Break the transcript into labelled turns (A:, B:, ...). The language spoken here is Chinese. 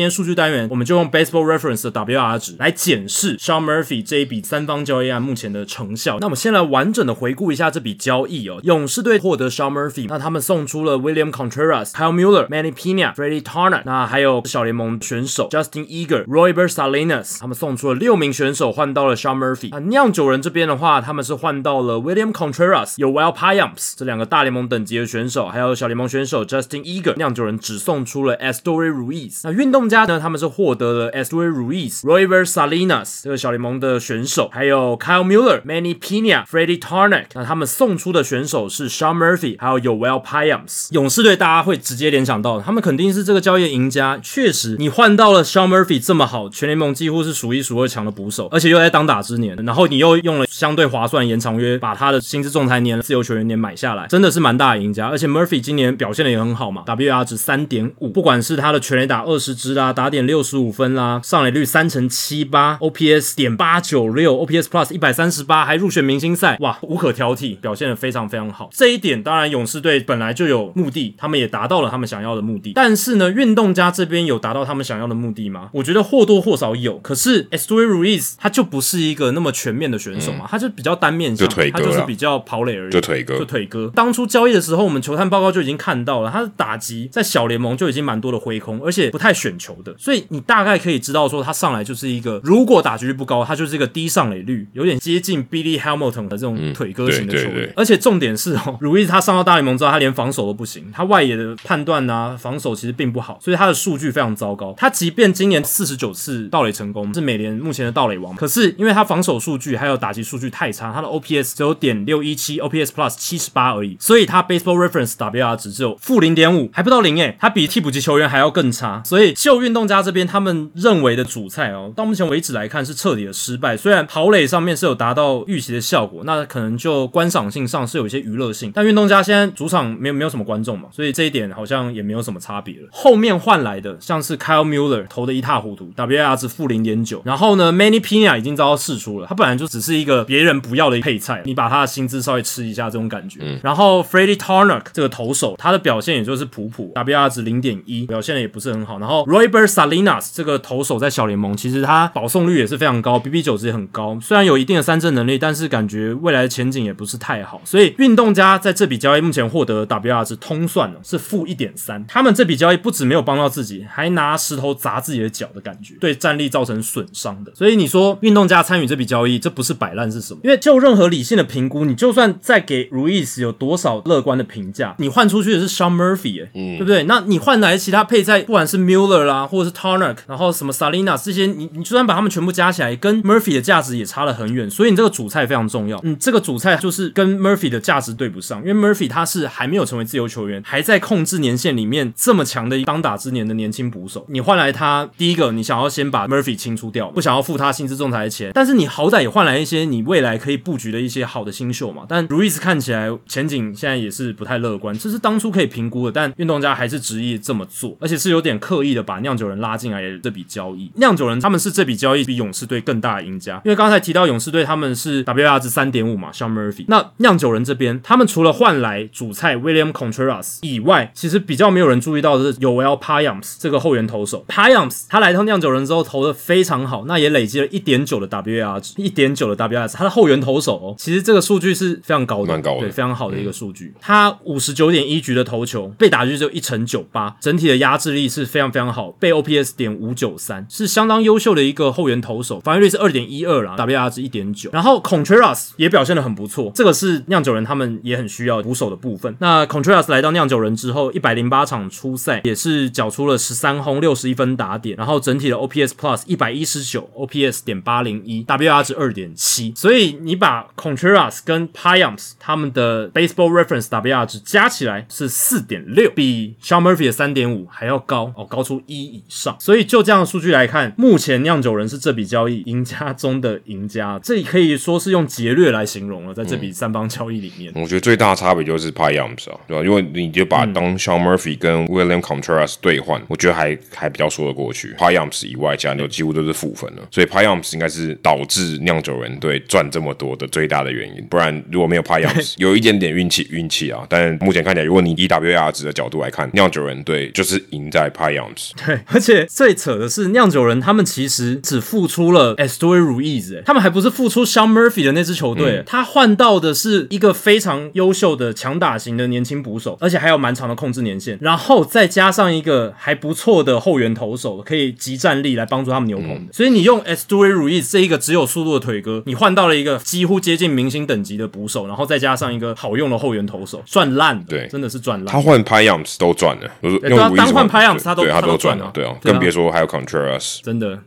A: 今天数据单元，我们就用 Baseball Reference 的 WR 值来检视 Sean Murphy 这一笔三方交易案目前的成效。那我们先来完整的回顾一下这笔交易哦。勇士队获得 Sean Murphy，那他们送出了 William Contreras、Kyle Mueller、Manny Pena、Freddie Turner，那还有小联盟选手 Justin Eager、Royber Salinas，他们送出了六名选手换到了 Sean Murphy。那酿酒人这边的话，他们是换到了 William Contreras，有 Will Payams 这两个大联盟等级的选手，还有小联盟选手 Justin Eager。酿酒人只送出了 Estory Ruiz。那运动家呢，他们是获得了 Estory Ruiz、Royber Salinas 这个小联盟的选手，还有 Kyle Muller、Manny Pena、Freddie Turner。那他们送出的选手是 Sean Murphy，还有有 well Payams。勇士队大家会直接联想到，他们肯定是这个交易赢家。确实，你换到了 Sean Murphy 这么好，全联盟几乎是数一数二强的捕手，而且又在当打之年，然后你又用了相对划算延长约，把他的薪资仲裁年、自由球员年买下来，真的是蛮大的赢家。而且 Murphy 今年表现的也很好嘛，WR 值三点五，不管是他的全垒打二十支啦，打点六十五分啦，上垒率三成七八，OPS 点八九六，OPS Plus 一百三十八，还入选明星赛，哇，无可挑剔，表现的非常非常好。这一点当然勇士队本来就有目的，他们也达到了他们想要的目的。但是呢，运动家这边有达到他们想要的目的吗？我觉得或多或少有。可是 Estoy Ruiz 他就不是一个那么全面的选手嘛，他就比较单面向，
B: 就腿哥
A: 他就是比较跑垒而已，
B: 就腿哥
A: 就腿哥。当初交易的时候，我们球探报告就已经看到了，他的打击在小联盟就已经蛮多的挥空，而且不太选球的，所以你大概可以知道说他上来就是一个，如果打击率不高，他就是一个低上垒率，有点接近 Billy Hamilton 的这种腿哥型的球员。
B: 对对对
A: 而且重点是哦，鲁伊他上到大联盟之后，他连防守都不行，他外野的判断啊，防守其实并不好，所以他的数据非常糟糕。他即便今年四十九次盗垒成功，是美联目前的盗垒王，可是因为他防守数据还有打击数据太差，他的 OPS 只有点六一七，OPS Plus 七十八而已，所以他 Baseball Reference WR 值只有负零点五，还不到零诶，他比替补级球员还要更差。所以就运动家这边他们认为的主菜哦，到目前为止来看是彻底的失败。虽然跑垒上面是有达到预期的效果，那可能就观赏性上是有一些娱乐性，但运动家现在主场没有没有什么观众嘛，所以这一点好像也没有什么差别了。后面换来的像是 Kyle Mueller 投的一塌糊涂，WR 值负零点九，然后呢，Manny Pina 已经遭到释出了，他本来就只是一个别人不要的配菜，你把他的薪资稍微吃一下这种感觉。然后 Freddie Tarnock 这个投手，他的表现也就是普普，WR 值零点一，表现的也不是很好。然后 Royber Salinas 这个投手在小联盟其实他保送率也是非常高，BB 九值也很高，虽然有一定的三振能力，但是感觉未来的前景也不是太好。所以运动家在这笔交易目前获得的 WR 值通算了是负一点三，他们这笔交易不止没有帮到自己，还拿石头砸自己的脚的感觉，对战力造成损伤的。所以你说运动家参与这笔交易，这不是摆烂是什么？因为就任何理性的评估，你就算再给 Ruiz 有多少乐观的评价，你换出去的是 Sean Murphy，、欸、对不对？那你换来其他配菜，不管是 Mueller 啦，或者是 Tarnock，然后什么 Salina 这些，你你就算把他们全部加起来，跟 Murphy 的价值也差了很远。所以你这个主菜非常重要。嗯，这个主菜就是跟 Murphy 的价值对不上，因为 Murphy 他是还没有成为自由球员，还在控制年限里面这么强的当打之年的年轻捕手。你换来他，第一个你想要先把 Murphy 清除掉，不想要付他薪资仲裁的钱，但是你好歹也换来一些你未来可以布局的一些好的新秀嘛。但 Ruiz 看起来前景现在也是不太乐观，这是当初可以评估的，但运动家还是执意这么做，而且是有点刻意的把酿酒人拉进来的这笔交易。酿酒人他们是这笔交易比勇士队更大的赢家，因为刚才提到勇士队他们是 WR 值三点五嘛，Sean Murphy。那酿酒人这边他们除了换来主菜 William Contreras 以外，其实比较没有人注意到的是 Yoel Payams 这个后援投手。Payams 他来到酿酒人之后投的非常好，那也累积了一点九的 WR 值，一点九的 WR 值，他的后援投手哦，其实这个数据是非常高的，
B: 蛮高的
A: 对，非常好的一个数据。他五十九点一局的投球，被打局只有一成九八，整体的压制力是非常非常好，被 OPS 点五九三，是相当优秀的一个后援投手，防御率是二点一二啦，WR 值一点九。然后 Contreras 也表现的很不错，这个是酿酒人他们也很需要捕手的部分。那 Contreras 来到酿酒人之后，一百零八场出赛，也是缴出了十三轰六十一分打点，然后整体的 OPS Plus 一百一十九，OPS 点八零一，WR 值二点七。所以你把 Contreras 跟 Payams 他们的 Baseball Reference WR 值加起来是四点六，比 Sean Murphy 的三点五还要高哦，高出一以上。所以就这样的数据来看，目前酿酒人是这笔交易赢家中的赢家，这里可以说是用劫掠来形容了，在这笔三方交易里面。
B: 我觉得最大的差别就是 Payams 啊，对吧？因为你就把当 Sean Murphy 跟 William Contreras 对换，我觉得还还比较说得过去。Payams 以外，其他就几乎都是负分了，所以 Payams 应该是导致酿酒人队赚这么多的最大的原因。不然如果没有 Payams，有一点点运气运气啊。但目前看起来，如果你以 WAR 值的角度来看，酿酒人队就是赢在 Payams。
A: 对，而且最扯的是，酿酒人他们其实只付出了 Estoy Ruiz，哎，他们还不是付出 Sean Murphy 的那支球队，他换到的是一个非常优秀的强打型的年轻捕手，而且还有蛮长的控制年限，然后再加上一个还不错的后援投手，可以集战力来帮助他们牛棚。所以你用 Estoy Ruiz 这一个只有速度的腿哥，你换到了一个几乎接近明星等级的捕手，然后再加上一个好用的后援投手，赚烂，
B: 对，
A: 真的是赚烂。
B: 他换 p y a m s 都赚了，
A: 对啊，单换 p y a m s 他都
B: 他
A: 都
B: 赚了，对啊，更别说还有 Contreras，
A: 真的。